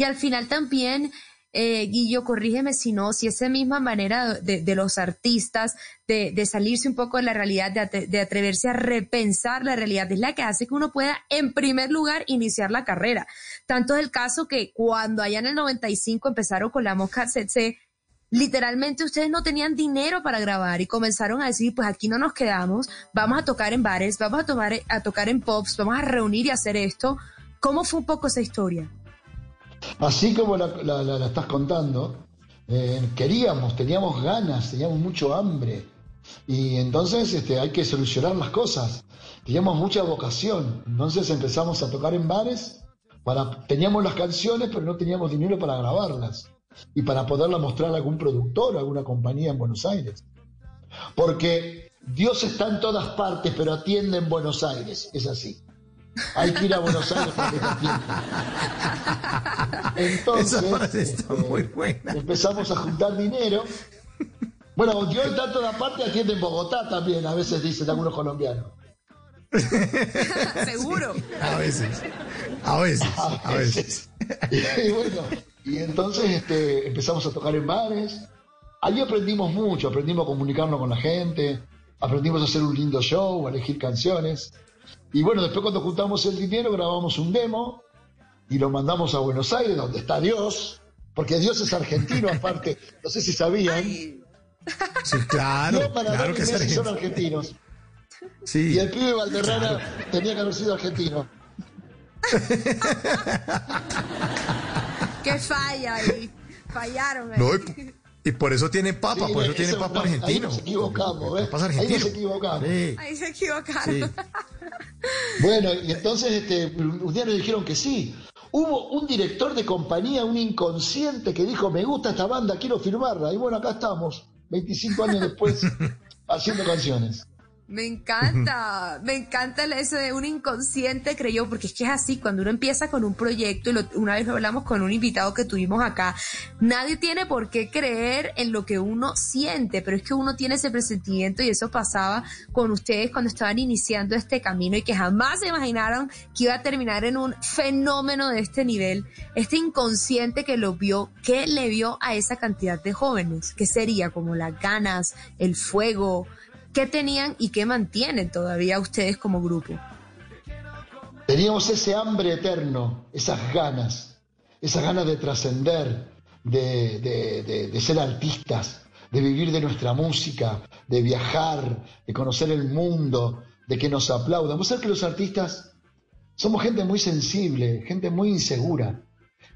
Y al final también, eh, Guillo, corrígeme si no, si esa misma manera de, de los artistas de, salirse un poco de la realidad, de, de, atreverse a repensar la realidad, es la que hace que uno pueda, en primer lugar, iniciar la carrera. Tanto es el caso que cuando allá en el 95 empezaron con la Mosca CC, literalmente ustedes no tenían dinero para grabar y comenzaron a decir, pues aquí no nos quedamos, vamos a tocar en bares, vamos a, tomar, a tocar en pops, vamos a reunir y hacer esto. ¿Cómo fue un poco esa historia? Así como la, estás contando, eh, queríamos, teníamos ganas, teníamos mucho hambre. Y entonces este, hay que solucionar las cosas. Teníamos mucha vocación. Entonces empezamos a tocar en bares. Teníamos las canciones, pero no teníamos dinero para grabarlas. Y para poderlas mostrar a algún productor, a alguna compañía en Buenos Aires. Porque Dios está en todas partes, pero atiende en Buenos Aires. Es así. Hay que ir a Buenos Aires para que te atiendan. Entonces, está este, muy buena. empezamos a juntar dinero. Bueno, está en todas partes, atiende en Bogotá también, a veces dicen algunos colombianos. Seguro. A veces. A veces. A veces. Y, bueno, y entonces este, empezamos a tocar en bares. Allí aprendimos mucho, aprendimos a comunicarnos con la gente, aprendimos a hacer un lindo show, a elegir canciones. Y bueno, después cuando juntamos el dinero grabamos un demo y lo mandamos a Buenos Aires, donde está Dios, porque Dios es argentino aparte, no sé si sabían. Sí, claro. Maradona Claro que Messi son argentino. argentinos. Sí. Y el pibe Valderrama tenía que haber sido argentino. Qué falla ahí. Fallaron. ahí. No, y, y por eso tiene papa, Sí, por eso ese- tiene papa ahí argentino. nos equivocamos. Papas Ahí nos equivocamos. Sí, Ahí se equivocaron. sí. Bueno, y entonces este, un día nos dijeron que sí. Hubo un director de compañía, un inconsciente, que dijo, me gusta esta banda, quiero firmarla. Y bueno, acá estamos, 25 años después, haciendo canciones. Me encanta, me encanta eso de un inconsciente creyó, porque es que es así, cuando uno empieza con un proyecto, y lo- una vez lo hablamos con un invitado que tuvimos acá, nadie tiene por qué creer en lo que uno siente, pero es que uno tiene ese presentimiento y eso pasaba con ustedes cuando estaban iniciando este camino y que jamás se imaginaron que iba a terminar en un fenómeno de este nivel, este inconsciente que lo vio, ¿qué le vio a esa cantidad de jóvenes? ¿Qué sería? Como las ganas, el fuego, ¿Qué tenían y qué mantienen todavía ustedes como grupo? Teníamos ese hambre eterno, esas ganas, esas ganas de trascender, de, de- de- ser artistas, de vivir de nuestra música, de viajar, de conocer el mundo, de que nos aplaudan. Vos sabés que los artistas somos gente muy sensible, gente muy insegura.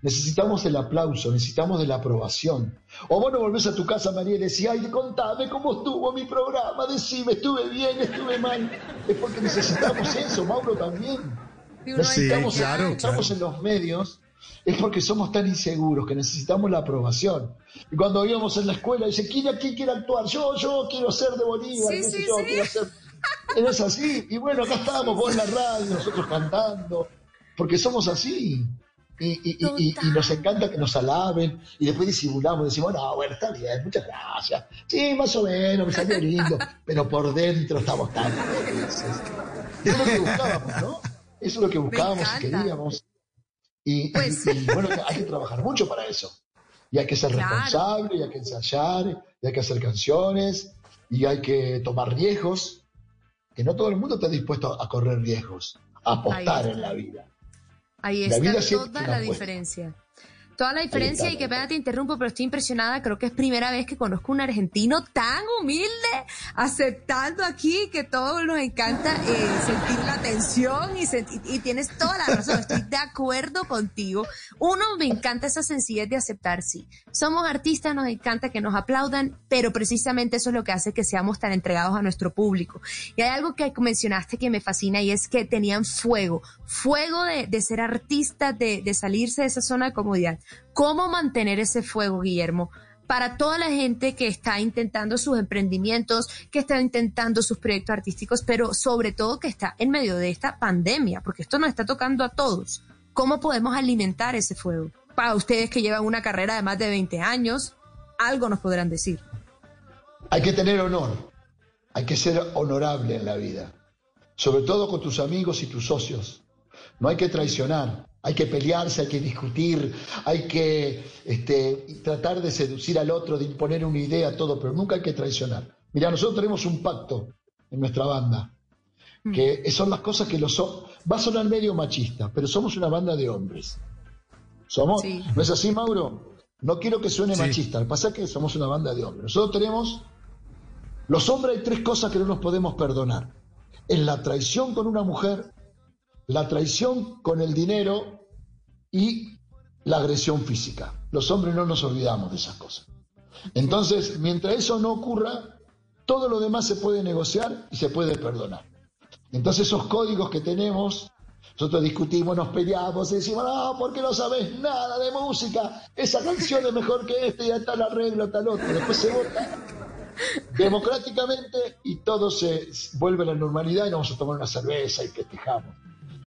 Necesitamos el aplauso, necesitamos de la aprobación. O vos no volvés a tu casa, María, y decís, ay, contame cómo estuvo mi programa, decime, estuve bien, estuve mal. Es porque necesitamos eso, Mauro también. Necesitamos, Sí, claro, estamos claro. en los medios, es porque somos tan inseguros que necesitamos la aprobación. Y cuando íbamos en la escuela, dice, ¿quién aquí quiere actuar? Yo, yo quiero ser de Bolívar, Sí, sí, yo, sí. quiero ser... No es así. Y bueno, acá estábamos vos en la radio, nosotros cantando, porque somos así. Y, y- y- y- nos encanta que nos alaben y después disimulamos, decimos, no, bueno, está bien, muchas gracias. Sí, más o menos, me salió lindo, pero por dentro estamos tan felices. Eso es lo que buscábamos, ¿no? Eso es lo que buscábamos y queríamos. Y, Pues- y, bueno, hay que trabajar mucho para eso. Y hay que ser Claro. responsable, y hay que ensayar, y hay que hacer canciones, y hay que tomar riesgos, que no todo el mundo está dispuesto a correr riesgos, a apostar en la vida. Ahí La está toda la apuesta. diferencia. Toda la diferencia, y que pena te interrumpo, pero estoy impresionada. Creo que es primera vez que conozco un argentino tan humilde, aceptando aquí que todos nos encanta eh, sentir la tensión y, y tienes toda la razón. Estoy de acuerdo contigo. Uno, me encanta esa sencillez de aceptar, sí. Somos artistas, nos encanta que nos aplaudan, pero precisamente eso es lo que hace que seamos tan entregados a nuestro público. Y hay algo que mencionaste que me fascina y es que tenían fuego, fuego de, de ser artistas, de, de salirse de esa zona de comodidad. ¿Cómo mantener ese fuego, Guillermo? Para toda la gente que está intentando sus emprendimientos, que está intentando sus proyectos artísticos, pero sobre todo que está en medio de esta pandemia, porque esto nos está tocando a todos. ¿Cómo podemos alimentar ese fuego? Para ustedes que llevan una carrera de más de 20 años, algo nos podrán decir. Hay que tener honor, hay que ser honorable en la vida, sobre todo con tus amigos y tus socios. No hay que traicionar, hay que pelearse, hay que discutir, hay que este, tratar de seducir al otro, de imponer una idea, todo, pero nunca hay que traicionar. Mira, nosotros tenemos un pacto en nuestra banda, que son las cosas que los so- va a sonar medio machista, pero somos una banda de hombres. Somos, Sí. ¿no es así, Mauro? No quiero que suene Sí. machista, lo que pasa es que somos una banda de hombres. Nosotros tenemos los hombres hay tres cosas que no nos podemos perdonar. Es la traición con una mujer, la traición con el dinero y la agresión física. Los hombres no nos olvidamos de esas cosas. Entonces, mientras eso no ocurra, todo lo demás se puede negociar y se puede perdonar. Entonces esos códigos que tenemos, nosotros discutimos, nos peleamos, y decimos, no, porque no sabes nada de música, esa canción es mejor que esta, ya tal arreglo, tal otro. Después se vota democráticamente y todo se vuelve a la normalidad y nos vamos a tomar una cerveza y festejamos.